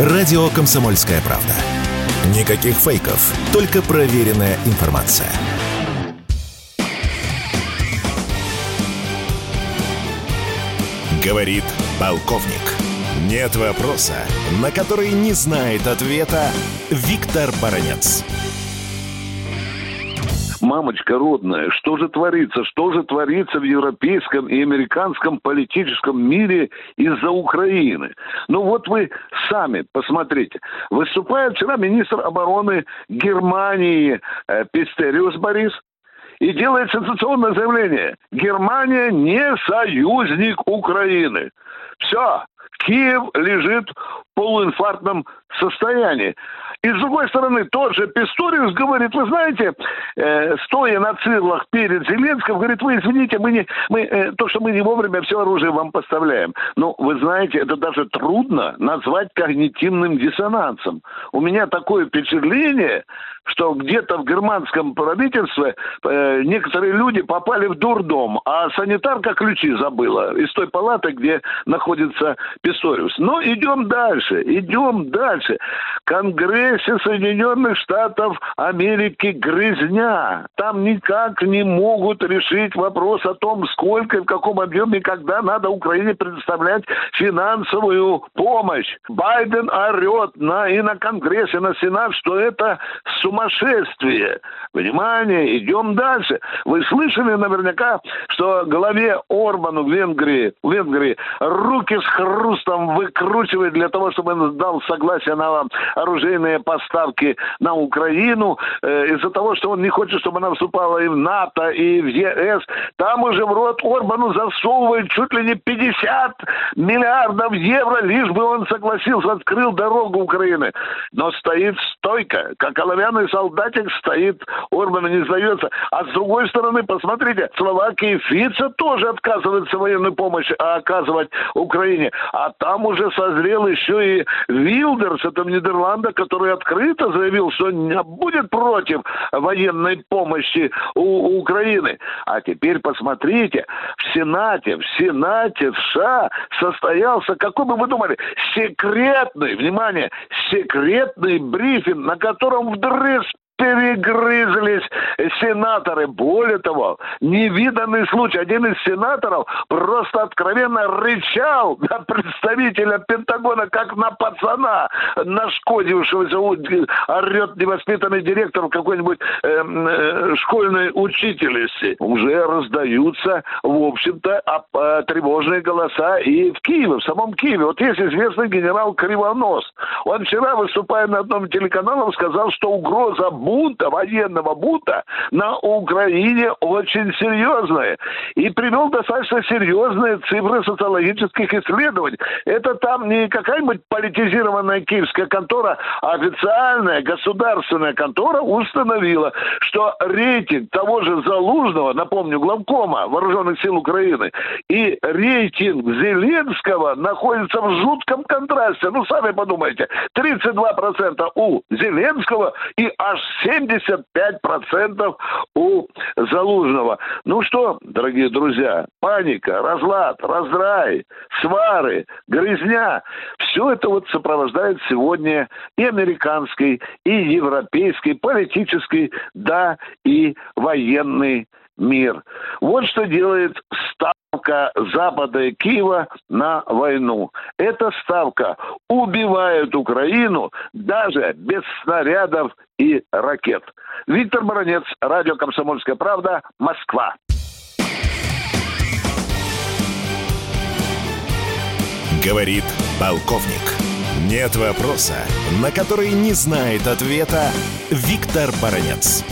Радио «Комсомольская правда». Никаких фейков, только проверенная информация. Говорит полковник. Нет вопроса, на который не знает ответа Виктор Баранец мамочка родная, что же творится? Что же творится в европейском и американском политическом мире из-за Украины? Ну вот вы сами посмотрите. Выступает вчера министр обороны Германии э, Пистериус Борис, и делает сенсационное заявление. Германия не союзник Украины. Все, Киев лежит полуинфарктном состоянии. И с другой стороны, тот же Писториус говорит, вы знаете, э, стоя на цирлах перед Зеленским, говорит, вы извините, мы не, мы, э, то, что мы не вовремя все оружие вам поставляем. Но вы знаете, это даже трудно назвать когнитивным диссонансом. У меня такое впечатление, что где-то в германском правительстве э, некоторые люди попали в дурдом, а санитарка ключи забыла из той палаты, где находится Писториус. Но идем дальше, идем дальше. Конгрессе Соединенных Штатов Америки грызня. Там никак не могут решить вопрос о том, сколько и в каком объеме, когда надо Украине предоставлять финансовую помощь. Байден орет на, и на Конгрессе, и на Сенат, что это сумасшествие. Внимание, идем дальше. Вы слышали наверняка, что главе Орбану в Венгрии, в Венгрии руки с хрустом выкручивает для того, чтобы он дал согласие на оружейные поставки на Украину, э, из-за того, что он не хочет, чтобы она вступала и в НАТО, и в ЕС. Там уже в рот Орбану засовывают чуть ли не 50 миллиардов евро, лишь бы он согласился, открыл дорогу Украины. Но стоит стойко, как оловянный солдатик стоит, Орбан не сдается. А с другой стороны, посмотрите, Словакия и Фица тоже отказываются военную помощь оказывать Украине. А там уже созрел еще и Вилдерс, это в Нидерландах, который открыто заявил, что не будет против военной помощи у, у Украины. А теперь посмотрите, в Сенате, в Сенате США состоялся, какой бы вы думали, секретный, внимание, секретный брифинг, на котором вдрызг перегрызлись сенаторы. Более того, невиданный случай. Один из сенаторов просто откровенно рычал на представителя Пентагона, как на пацана, нашкодившегося, орет невоспитанный директор какой-нибудь э, э, школьной учительницы. Уже раздаются, в общем-то, э, тревожные голоса и в Киеве, в самом Киеве. Вот есть известный генерал Кривонос. Он вчера, выступая на одном телеканале, сказал, что угроза бунта, военного бунта на Украине очень серьезная. И привел достаточно серьезные цифры социологических исследований. Это там не какая-нибудь политизированная киевская контора, а официальная государственная контора установила, что рейтинг того же Залужного, напомню, главкома Вооруженных сил Украины, и рейтинг Зеленского находятся в жутком контрасте. Ну, сами подумайте, 32% у Зеленского и аж 75% у Залужного. Ну что, дорогие друзья, паника, разлад, раздрай, свары, грязня. Все это вот сопровождает сегодня и американский, и европейский, политический, да, и военный мир. Вот что делает ставка Запада и Киева на войну. Эта ставка убивает Украину даже без снарядов и ракет. Виктор Баранец, радио «Комсомольская правда», Москва. Говорит полковник. Нет вопроса, на который не знает ответа Виктор Баранец.